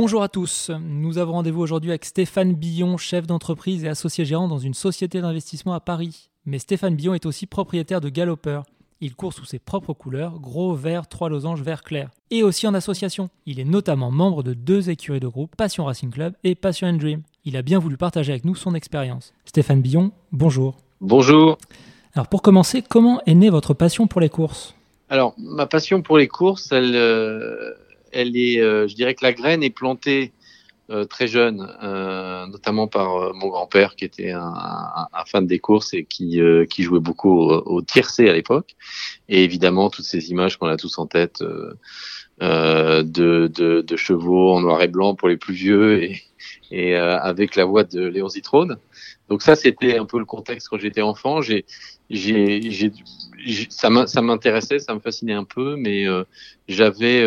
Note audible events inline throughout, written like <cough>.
Bonjour à tous. Nous avons rendez-vous aujourd'hui avec Stéphane Billon, chef d'entreprise et associé gérant dans une société d'investissement à Paris. Mais Stéphane Billon est aussi propriétaire de Galloper. Il court sous ses propres couleurs, gros, vert, trois losanges, vert clair. Et aussi en association. Il est notamment membre de deux écuries de groupe, Passion Racing Club et Passion and Dream. Il a bien voulu partager avec nous son expérience. Stéphane Billon, bonjour. Bonjour. Alors pour commencer, comment est née votre passion pour les courses? Alors, ma passion pour les courses, elle, euh, elle est, euh, je dirais que la graine est plantée euh, très jeune, euh, notamment par euh, mon grand-père qui était un, un, un, fan des courses et qui, euh, qui jouait beaucoup au, au tiercé à l'époque. Et évidemment, toutes ces images qu'on a tous en tête de, de, de, chevaux en noir et blanc pour les plus vieux et, et avec la voix de Léon Zitrone. Donc ça, c'était un peu le contexte quand j'étais enfant. J'ai, j'ai, j'ai, ça m'intéressait, ça me fascinait un peu, mais j'avais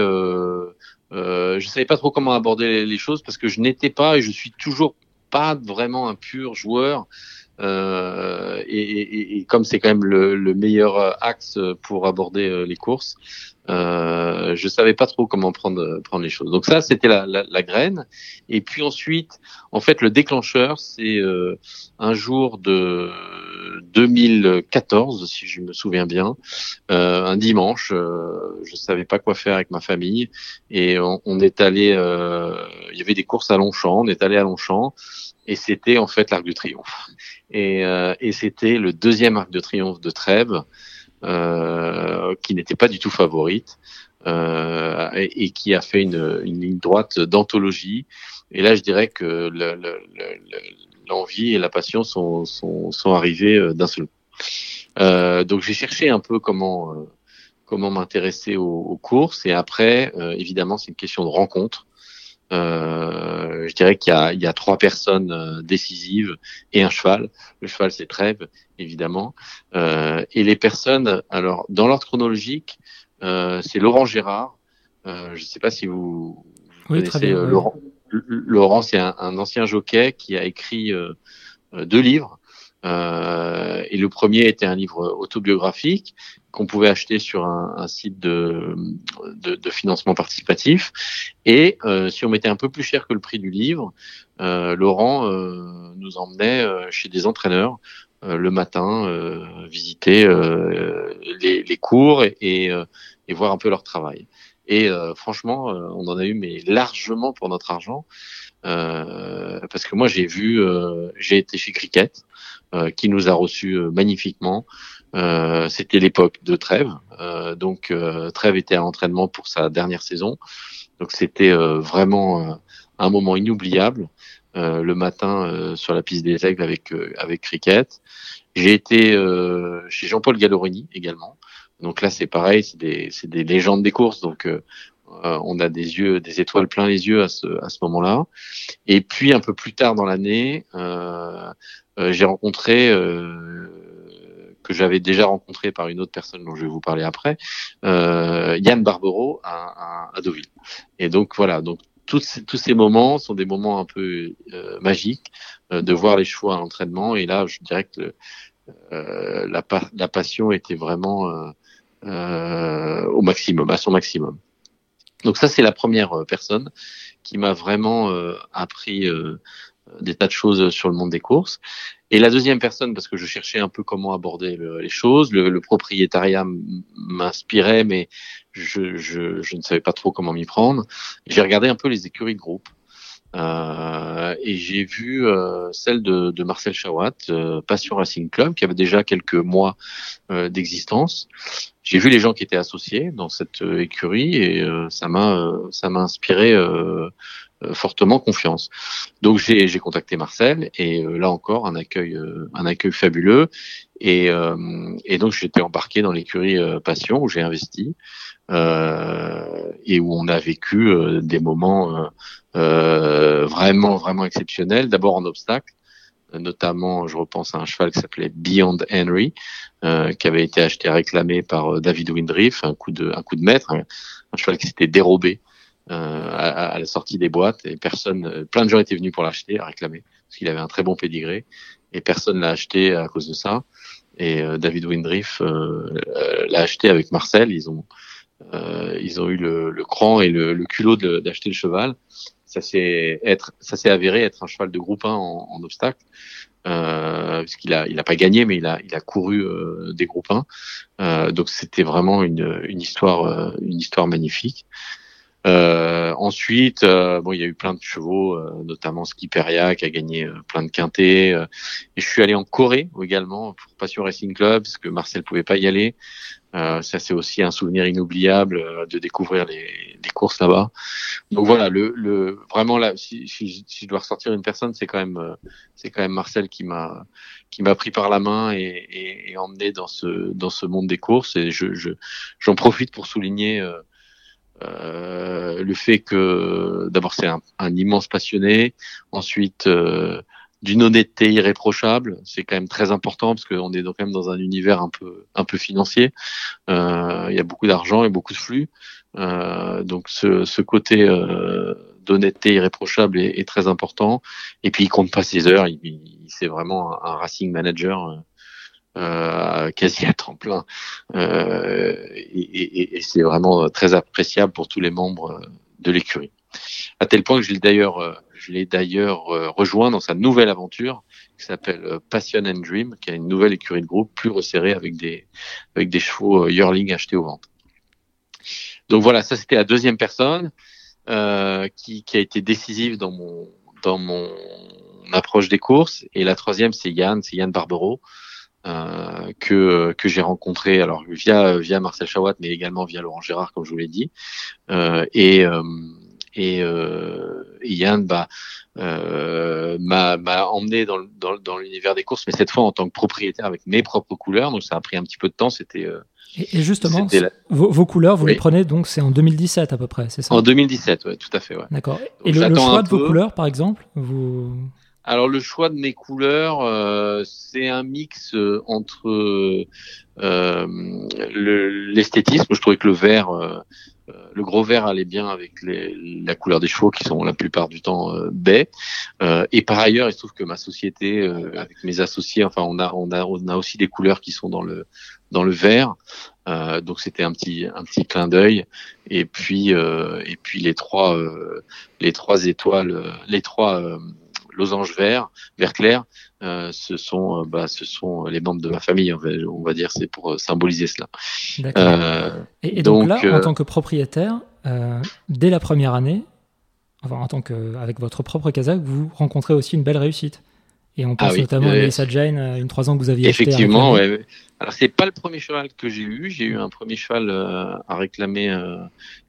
euh, je savais pas trop comment aborder les choses parce que je n'étais pas et je suis toujours pas vraiment un pur joueur. Euh, et, et, et, comme c'est quand même le, le, meilleur axe pour aborder euh, les courses, euh, je savais pas trop comment prendre prendre les choses. Donc ça, c'était la, la, la, graine. Et puis ensuite, en fait, le déclencheur, c'est euh, un jour de 2014, si je me souviens bien, euh, un dimanche. Euh, je savais pas quoi faire avec ma famille et on, on est allé. Euh, il y avait des courses à Longchamp. On est allé à Longchamp et c'était en fait l'Arc de Triomphe. Et, euh, et c'était le deuxième Arc de Triomphe de Trèves, euh, qui n'était pas du tout favorite. Euh, et, et, qui a fait une, une ligne droite d'anthologie. Et là, je dirais que l'envie et la passion sont, sont, sont arrivés euh, d'un seul coup. Euh, donc j'ai cherché un peu comment euh, comment m'intéresser aux, aux, courses et après euh, évidemment c'est une question de rencontre. Euh, je dirais qu'il y, y a, trois personnes euh, décisives et un cheval. Le cheval, c'est Trèves, évidemment. Euh, et les personnes, alors dans l'ordre chronologique, euh, c'est Laurent Gérard. je ne sais pas si vous, vous oui, connaissez Laurent. Laurent, c'est un, un, ancien jockey qui a écrit deux livres. Euh, et le premier était un livre autobiographique qu'on pouvait acheter sur un, site de, de, de, financement participatif. Et euh, si on mettait un peu plus cher que le prix du livre, euh, Laurent euh, nous emmenait euh, chez des entraîneurs euh, le matin, visiter les, les, cours et, et, et, voir un peu leur travail. Et franchement, on en a eu mais largement pour notre argent. parce que moi j'ai vu, j'ai été chez Cricket, qui nous a reçus magnifiquement. Euh, c'était l'époque de euh, donc euh, Trèves était à l'entraînement pour sa dernière saison, donc c'était vraiment un moment inoubliable. le matin sur la piste des Aigles avec avec Cricket. J'ai été chez Jean-Paul Gallorini également. Donc là c'est pareil, c'est des des légendes des courses, donc on a des yeux, des étoiles plein les yeux à ce, à ce moment-là. Et puis un peu plus tard dans l'année, euh, euh, j'ai rencontré euh, que j'avais déjà rencontré par une autre personne dont je vais vous parler après, euh, Yann Barbero à, à, Deauville. Et donc voilà, donc tous ces, tous ces moments sont des moments un peu euh, magiques euh, de voir les choix à l'entraînement. Et là, je dirais que euh, la, la, passion était vraiment euh, euh, au maximum, à son maximum. Donc ça, c'est la première personne qui m'a vraiment appris des tas de choses sur le monde des courses. Et la deuxième personne, parce que je cherchais un peu comment aborder le, les choses, le, le propriétariat m'inspirait, mais je, je, je, ne savais pas trop comment m'y prendre. J'ai regardé un peu les écuries de groupe. Euh, et j'ai vu euh, celle de, de, Marcel Chawat, euh, Passion Racing Club, qui avait déjà quelques mois euh, d'existence. J'ai vu les gens qui étaient associés dans cette euh, écurie et euh, ça m'a ça m'a inspiré euh, fortement confiance. Donc j'ai contacté Marcel et euh, là encore un accueil euh, un accueil fabuleux et, et donc j'étais embarqué dans l'écurie Passion où j'ai investi et où on a vécu des moments vraiment vraiment exceptionnels. D'abord en obstacle notamment, je repense à un cheval qui s'appelait Beyond Henry, euh, qui avait été acheté réclamé par David Windriff, un coup de un coup de maître, un, un cheval qui s'était dérobé euh, à, à, la sortie des boîtes et personne, euh, plein de gens étaient venus pour l'acheter, à réclamer, parce qu'il avait un très bon pédigré et personne l'a acheté à cause de ça. Et euh, David Windriff l'a acheté avec Marcel. Ils ont ils ont eu le, le cran et le, le culot d'acheter le cheval. Ça s'est être, ça s'est avéré être un cheval de groupe 1 en, en obstacle. Euh, puisqu'il a il a pas gagné mais il a il a couru euh, des groupes 1 euh, donc c'était vraiment une une histoire euh, une histoire magnifique euh, ensuite, euh, bon, il y a eu plein de chevaux, notamment Skiperia qui a gagné plein de quintés. et je suis allé en Corée également pour Passion Racing Club parce que Marcel pouvait pas y aller. Ça c'est aussi un souvenir inoubliable de découvrir les, les courses là-bas. Donc voilà, le, le vraiment là, si, si, si, je dois ressortir une personne, c'est quand même c'est quand même Marcel qui m'a qui m'a pris par la main et, et, et, emmené dans ce dans ce monde des courses. Et je j'en profite pour souligner euh, le fait que d'abord c'est un, un, immense passionné, ensuite euh, d'une honnêteté irréprochable, c'est quand même très important parce qu'on est quand même dans un univers un peu un peu financier. Euh, il y a beaucoup d'argent et beaucoup de flux, euh, donc ce, ce côté euh, d'honnêteté irréprochable est, est, très important. Et puis il compte pas ses heures, il, il c'est vraiment un, un, racing manager euh, quasi à temps plein. Euh, et, et, et c'est vraiment très appréciable pour tous les membres de l'écurie. À tel point que je l'ai d'ailleurs, je l'ai d'ailleurs rejoint dans sa nouvelle aventure qui s'appelle Passion and Dream, qui a une nouvelle écurie de groupe plus resserrée avec des avec des chevaux yearling achetés aux ventes. Donc voilà, ça c'était la deuxième personne euh, qui, qui a été décisive dans mon dans mon approche des courses. Et la troisième, c'est Yann, c'est Yann Barbero, euh, que que j'ai rencontré alors via via Marcel Chawat mais également via Laurent Gérard comme je vous l'ai dit euh, et euh, et, euh, Yann bah, euh, m'a emmené dans, dans, dans l'univers des courses mais cette fois en tant que propriétaire avec mes propres couleurs. Donc ça a pris un petit peu de temps. C'était euh, et, justement vos, vos, couleurs vous les prenez donc c'est en 2017 à peu près c'est ça? En 2017 ouais tout à fait ouais. d'accord. Et le, le choix de vos couleurs par exemple vous alors le choix de mes couleurs, euh, c'est un mix euh, entre euh, l'esthétisme. je trouvais que le vert, le gros vert allait bien avec la couleur des chevaux qui sont la plupart du temps euh, baies. et par ailleurs, il se trouve que ma société, avec mes associés, enfin on a on a on a aussi des couleurs qui sont dans le dans le vert. donc c'était un petit un petit clin d'œil. Et puis et puis les trois les trois étoiles, les trois losange vert, vert clair, euh, ce sont, euh, bah, ce sont les membres de ma famille, on va, on va dire, c'est pour euh, symboliser cela. Et, et, donc, donc là, en tant que propriétaire, dès la première année, enfin en tant que avec votre propre Kazakh, vous rencontrez aussi une belle réussite. Et on pense ah notamment à Melissa Jane, une trois ans que vous aviez Effectivement, acheté. Effectivement, ouais. Alors c'est pas le premier cheval que j'ai eu. J'ai eu un premier cheval euh, à réclamer euh,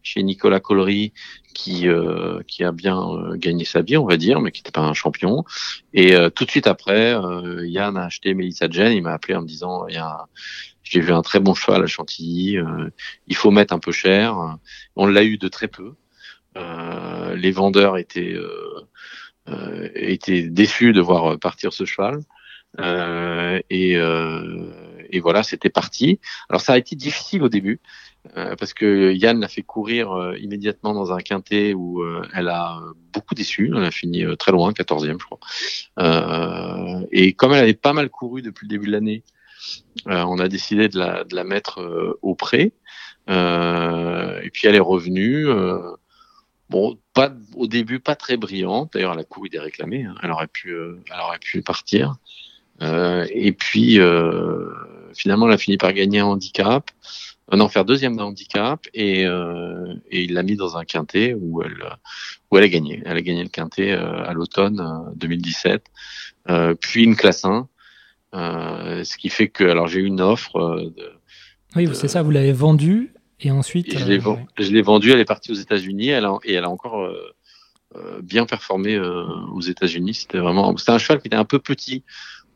chez Nicolas Collery qui euh, qui a bien gagné sa vie, on va dire, mais qui n'était pas un champion. Et tout de suite après, Yann a acheté Melissa Jane. Il m'a appelé en me disant, il y a j'ai vu un très bon cheval à Chantilly. il faut mettre un peu cher. On l'a eu de très peu. les vendeurs étaient euh, était déçu de voir partir ce cheval. Euh, et, euh, et, voilà, c'était parti. Alors ça a été difficile au début euh, parce que Yann l'a fait courir euh, immédiatement dans un quintet où euh, elle a beaucoup déçu. Elle a fini très loin, 14e je crois. et comme elle avait pas mal couru depuis le début de l'année, on a décidé de la, de la mettre au pré. et puis elle est revenue. Bon, pas au début pas très brillante. D'ailleurs, elle a couru des réclamés. Hein. Elle aurait pu, euh, elle aurait pu partir. Euh, et puis euh, finalement, elle a fini par gagner un handicap, euh, non faire deuxième de handicap, et, euh, et il l'a mis dans un quintet où elle, où elle a gagné. Elle a gagné le quintet à l'automne 2017, puis une classe 1. ce qui fait que, alors j'ai eu une offre. De, oui, c'est ça. Vous l'avez vendue et ensuite, je l'ai euh, vendue, elle est partie aux États-Unis, elle a, et elle a encore euh, euh bien performé euh, aux États-Unis. C'était vraiment, c'était un cheval qui était un peu petit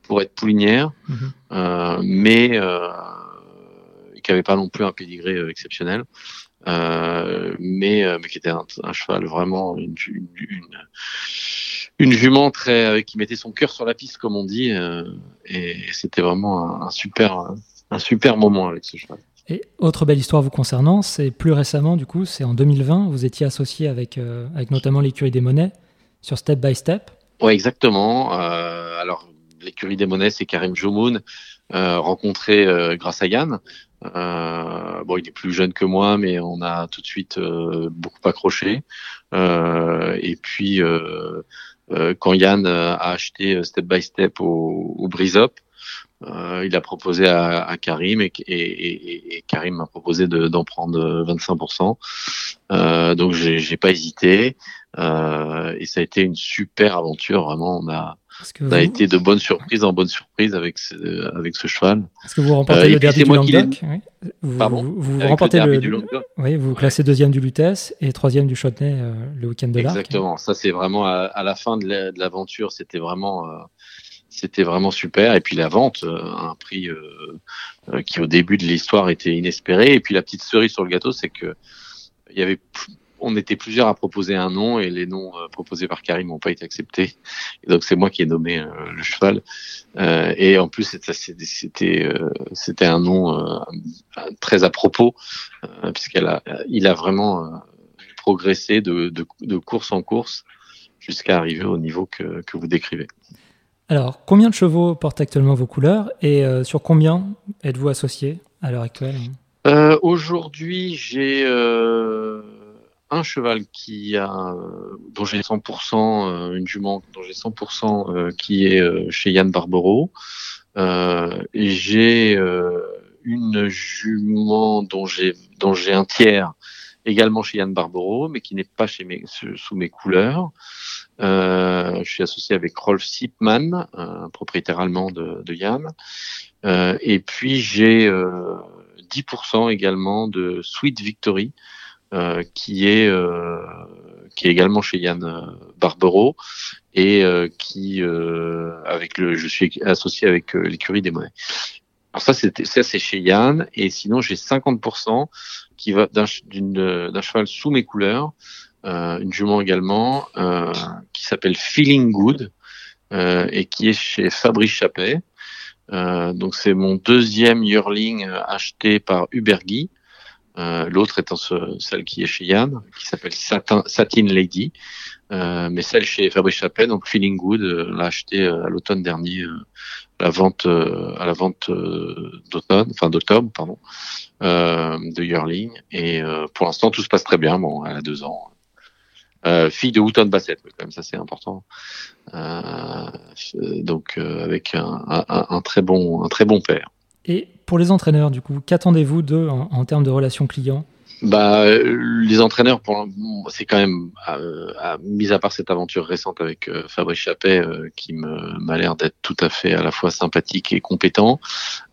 pour être poulinière, mhm. euh, mais qui avait pas non plus un pédigré exceptionnel, mais, mais qui était un, un cheval vraiment une, une, une, une jument très qui mettait son cœur sur la piste comme on dit, et c'était vraiment un, un super un super moment avec ce cheval. Et autre belle histoire vous concernant, c'est plus récemment, du coup, c'est en 2020, vous étiez associé avec, euh, avec notamment l'écurie des monnaies sur Step by Step. Oui, exactement. Euh, alors, l'écurie des monnaies, c'est Karim Joumoun, rencontré grâce à Yann. bon, il est plus jeune que moi, mais on a tout de suite beaucoup accroché. et puis, quand Yann a acheté Step by Step au, au Breeze Up, euh, il a proposé à, à Karim et, et, et, Karim m'a proposé d'en prendre 25%. Euh, donc j'ai pas hésité euh, et ça a été une super aventure. Vraiment, on a, on a été de bonnes surprises en bonnes surprises avec ce, avec ce cheval. Est-ce que vous remportez le derby du Languedoc? Oui. Vous, Pardon? vous, remportez le, du Oui, vous classez deuxième du Lutèce et troisième du Châtenay le week-end de l'Arc. Exactement. Ça c'est vraiment à, à, la fin de l'aventure, c'était vraiment c'était vraiment super. Et puis la vente euh, un prix euh, euh, qui au début de l'histoire était inespéré. Et puis la petite cerise sur le gâteau, c'est que il y avait on était plusieurs à proposer un nom et les noms proposés par Karim n'ont pas été acceptés. Et donc c'est moi qui ai nommé le cheval. et en plus c'était un nom très à propos puisqu'il a il a vraiment progressé de, de, de course en course jusqu'à arriver au niveau que, que vous décrivez. Alors, combien de chevaux portent actuellement vos couleurs et euh, sur combien êtes-vous associé à l'heure actuelle? Euh, Aujourd'hui, j'ai euh, un cheval qui a, dont j'ai 100%, une jument dont j'ai 100% qui est chez Yann Barbero. et j'ai une jument dont j'ai dont j'ai un tiers également chez Yann Barbero, mais qui n'est pas chez mes, sous mes couleurs. Euh, je suis associé avec Rolf Sipman, un propriétaire allemand de, de Yann. Euh, et puis j'ai 10% euh, également de Sweet Victory, euh, qui est euh, qui est également chez Yann Barbero et qui avec le je suis associé avec l'écurie des monnaies. Alors ça c'est chez Yann et sinon j'ai 50% qui va d'un d'un cheval sous mes couleurs euh, une jument également euh, qui s'appelle Feeling Good euh, et qui est chez Fabrice Chappet. donc c'est mon deuxième yearling acheté par Ubergy. L'autre étant celle qui est chez Yann, qui s'appelle Satin, Satin Lady. mais celle chez Fabrice Chappet, donc Feeling Good, l'a acheté à l'automne dernier, à la vente, à la vente d'automne, enfin d'octobre, pardon, de Yearling. Et pour l'instant, tout se passe très bien. Bon, elle a deux ans. Euh, fille de Houghton Bassett, quand même, ça c'est important. Euh, donc euh, avec un, un, un, très bon, un très bon père. Pour les entraîneurs, du coup, qu'attendez-vous d'eux en, termes de relations clients? Bah, les entraîneurs, c'est quand même, à, mis à part cette aventure récente avec Fabrice Chappet, qui m'a l'air d'être tout à fait à la fois sympathique et compétent,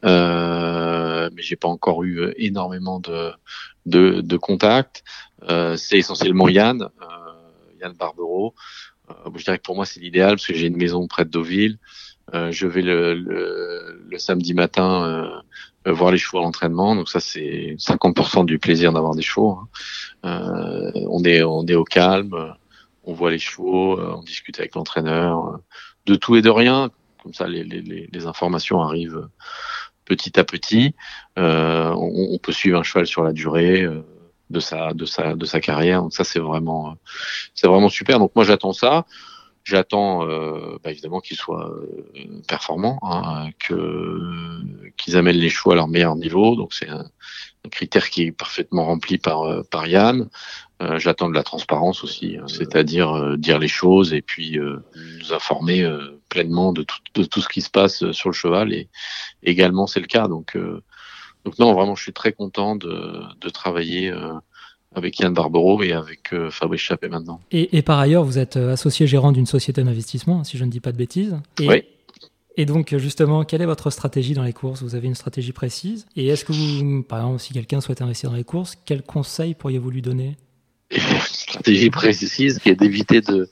mais j'ai pas encore eu énormément de, de, contacts. c'est essentiellement Yann. Yann Barbero. Euh, je dirais que pour moi, c'est l'idéal parce que j'ai une maison près de Deauville. Euh, je vais le, le, samedi matin euh, voir les chevaux à l'entraînement. Donc ça, c'est 50% du plaisir d'avoir des chevaux. Hein. on est on est au calme, on voit les chevaux, on discute avec l'entraîneur, de tout et de rien. Comme ça, les, les, les informations arrivent petit à petit. On, on, peut suivre un cheval sur la durée de sa de sa de sa carrière. Donc ça c'est vraiment c'est vraiment super. Donc moi j'attends ça. J'attends euh, bah, évidemment qu'ils soient euh, performants, hein, que qu'ils amènent les chevaux à leur meilleur niveau. Donc c'est un, critère qui est parfaitement rempli par euh, par Yann. Euh, j'attends de la transparence aussi, hein, c'est-à-dire dire les choses et puis nous informer pleinement de tout, de tout ce qui se passe sur le cheval. Et également c'est le cas. Donc donc non, vraiment, je suis très content de, de travailler euh, avec Yann Barbero et avec euh, Fabrice Chappé maintenant. Et, et, par ailleurs, vous êtes euh, associé gérant d'une société d'investissement, si je ne dis pas de bêtises. Et, oui. Et donc, justement, quelle est votre stratégie dans les courses? Vous avez une stratégie précise Et est-ce que vous, par exemple, si quelqu'un souhaite investir dans les courses, quels conseils pourriez-vous lui donner? Une <laughs> stratégie précise qui est d'éviter de,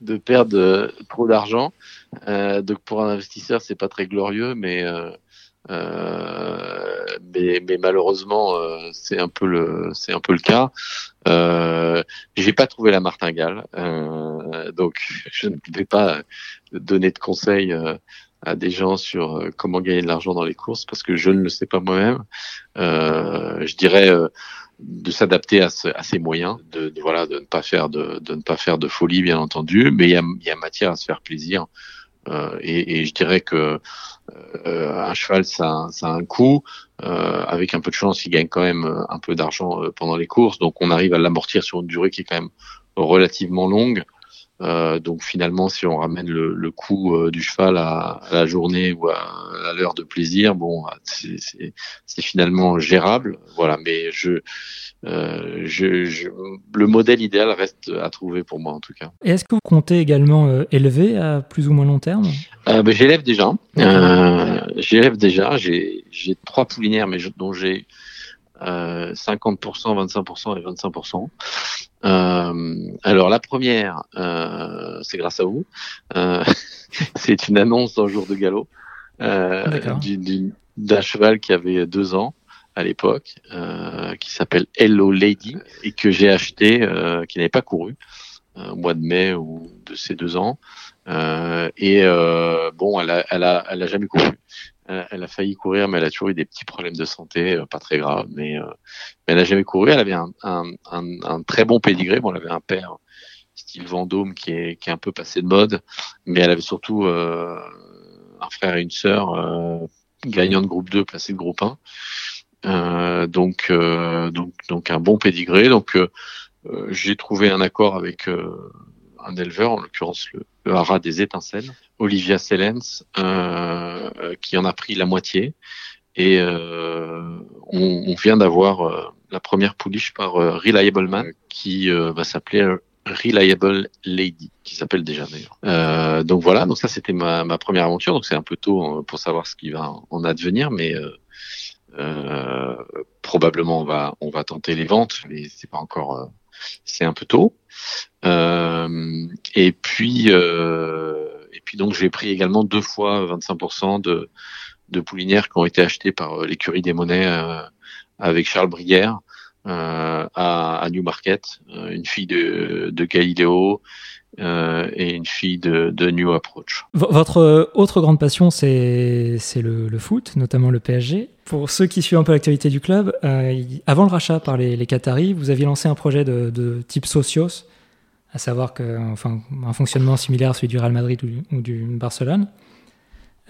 de perdre trop d'argent. Euh, donc, pour un investisseur, c'est pas très glorieux, mais euh, euh, mais, mais, malheureusement, euh, c'est un peu le, c'est un peu le cas. Euh, j'ai pas trouvé la martingale, euh, donc <laughs> je ne vais pas donner de conseils à des gens sur comment gagner de l'argent dans les courses parce que je ne le sais pas moi-même. je dirais de s'adapter à, à, ses moyens, de, de, voilà, de ne pas faire de, de ne pas faire de folie bien entendu, mais il y a, y a matière à se faire plaisir et, et, je dirais que un cheval, ça, ça a un coût. avec un peu de chance, il gagne quand même un peu d'argent pendant les courses, donc on arrive à l'amortir sur une durée qui est quand même relativement longue. Euh, donc finalement, si on ramène le, le coût euh, du cheval à, à, la journée ou à, à l'heure de plaisir, bon, c'est finalement gérable. Voilà, mais je, euh, je, je, le modèle idéal reste à trouver pour moi en tout cas. Et est-ce que vous comptez également euh, élever à plus ou moins long terme? Ben, J'élève déjà. J'élève déjà. J'ai trois poulinières, mais dont j'ai 50%, 25% et 25%. Euh, alors la première, euh, c'est grâce à vous. Euh, <laughs> c'est une annonce d'un jour de galop euh, d'un cheval qui avait deux ans à l'époque, euh, qui s'appelle Hello Lady et que j'ai acheté, euh, qui n'avait pas couru au mois de mai ou de ses deux ans. et bon, elle a, elle a, elle a jamais couru. Elle, a failli courir, mais elle a toujours eu des petits problèmes de santé, euh, pas très graves. Mais, euh, elle n'a jamais couru. Elle avait un, très bon pédigré. Bon, elle avait un père style Vendôme qui est, un peu passé de mode, mais elle avait surtout euh, un frère et une sœur euh, gagnant de groupe 2, placés de groupe 1. Euh, donc, donc, donc un bon pédigré. Donc, j'ai trouvé un accord avec un éleveur, en l'occurrence le, haras des étincelles, Olivia Sellens, euh, qui en a pris la moitié. Et euh, on, on, vient d'avoir euh, la première pouliche par euh, Reliable Man, qui euh, va s'appeler Reliable Lady, qui s'appelle déjà d'ailleurs. donc voilà, donc ça c'était ma, ma, première aventure. Donc c'est un peu tôt pour savoir ce qui va en advenir, mais probablement on va on va tenter les ventes, mais c'est pas encore c'est un peu tôt. Euh, et puis, euh, et puis donc j'ai pris également deux fois 25% de, de poulinières qui ont été achetées par euh, l'écurie des monnaies avec Charles Brière à, à, Newmarket, une fille de, de Galileo, euh, et une fille de, New Approach. votre autre grande passion, c'est le, le, foot, notamment le PSG. Pour ceux qui suivent un peu l'actualité du club, euh, avant le rachat par les, les Qataris, vous aviez lancé un projet de, de type Socios, à savoir que, enfin, un fonctionnement similaire à celui du Real Madrid ou, ou du Barcelone.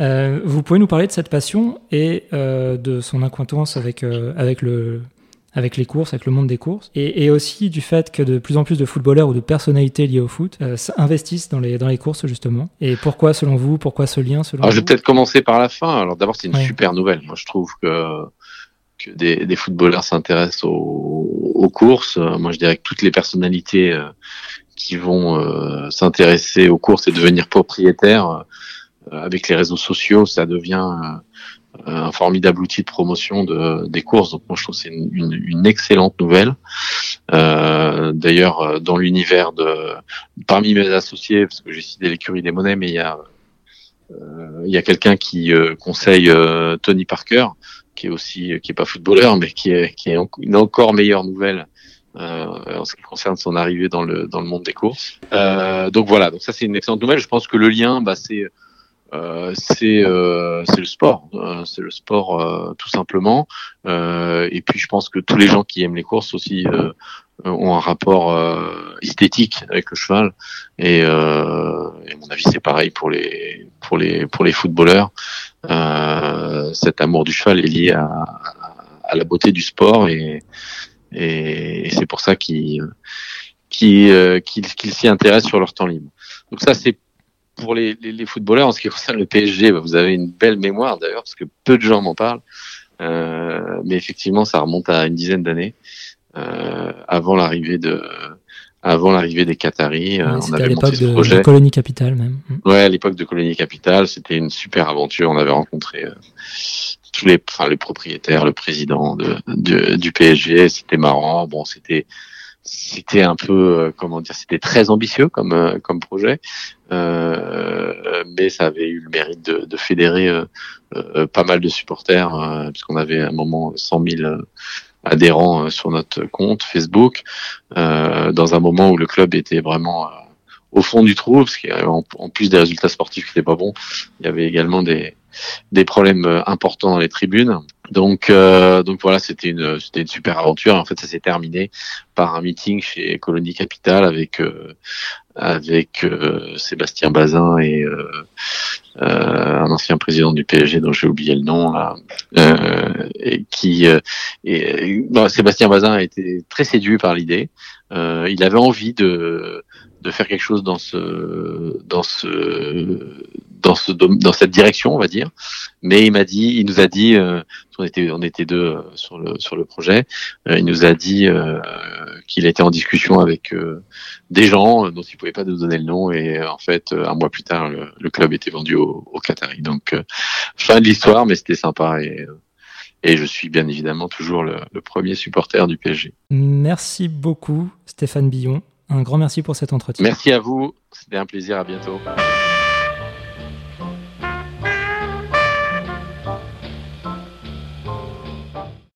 Euh, vous pouvez nous parler de cette passion et euh, de son acquaintance avec, euh, avec le, avec les courses, avec le monde des courses, et, et, aussi du fait que de plus en plus de footballeurs ou de personnalités liées au foot investissent dans les, dans les courses justement. Et pourquoi selon vous, pourquoi ce lien selon Alors, Je vais peut-être commencer par la fin. Alors d'abord c'est une ouais. super nouvelle. Moi je trouve que, que des, des footballeurs s'intéressent aux, aux, courses. Moi je dirais que toutes les personnalités qui vont euh, s'intéresser aux courses et devenir propriétaires euh, avec les réseaux sociaux, ça devient un formidable outil de promotion de, des courses. Donc moi je trouve c'est une, une, une, excellente nouvelle. Euh, D'ailleurs euh, dans l'univers de parmi mes associés, parce que j'ai cité l'écurie des monnaies, mais il y a euh, il y a quelqu'un qui euh, conseille euh, Tony Parker, qui est aussi qui est pas footballeur, mais qui est qui est une encore meilleure nouvelle. En ce qui concerne son arrivée dans le dans le monde des courses. donc voilà, donc ça c'est une excellente nouvelle. Je pense que le lien, bah, c'est euh, c'est euh, c'est le sport, euh, c'est le sport euh, tout simplement. Euh, et puis je pense que tous les gens qui aiment les courses aussi ont un rapport esthétique avec le cheval. Et, et mon avis c'est pareil pour les pour les pour les footballeurs. cet amour du cheval est lié à, à la beauté du sport et et, et c'est pour ça qu'ils qu'ils qu'ils s'y intéressent sur leur temps libre. Donc ça c'est pour les, les, les, footballeurs, en ce qui concerne le PSG, bah, vous avez une belle mémoire d'ailleurs, parce que peu de gens m'en parlent. Euh, mais effectivement, ça remonte à une dizaine d'années, euh, avant l'arrivée de, avant l'arrivée des Qataris. Euh, ouais, on avait à l'époque de, de, Colonie Capitale même. Ouais, à l'époque de Colonie Capitale, c'était une super aventure. On avait rencontré euh, tous les, propriétaires, le président de, de du PSG. C'était marrant. Bon, c'était c'était un peu euh, comment dire c'était très ambitieux comme euh, comme projet euh, mais ça avait eu le mérite de, de fédérer euh, euh pas mal de supporters puisqu'on avait à un moment 100 000 adhérents sur notre compte Facebook dans un moment où le club était vraiment au fond du trou parce qu'en en plus des résultats sportifs qui n'étaient pas bons il y avait également des des problèmes importants dans les tribunes Donc, euh, donc voilà, c'était une, c'était une super aventure. En fait, ça s'est terminé par un meeting chez Colonie Capital avec euh, avec euh, Sébastien Bazin et euh, un ancien président du PSG dont j'ai oublié le nom et qui et, Sébastien Bazin a été très séduit par l'idée. il avait envie de de faire quelque chose dans ce dans ce dans ce dans cette direction on va dire mais il m'a dit il nous a dit euh, on était on était deux euh, sur le sur le projet euh, il nous a dit qu'il était en discussion avec des gens dont il pouvait pas nous donner le nom et en fait un mois plus tard le, club était vendu au, au donc fin de l'histoire mais c'était sympa et et je suis bien évidemment toujours le premier supporter du PSG. Merci beaucoup Stéphane Billon. Un grand merci pour cet entretien. Merci à vous. C'était un plaisir. À bientôt.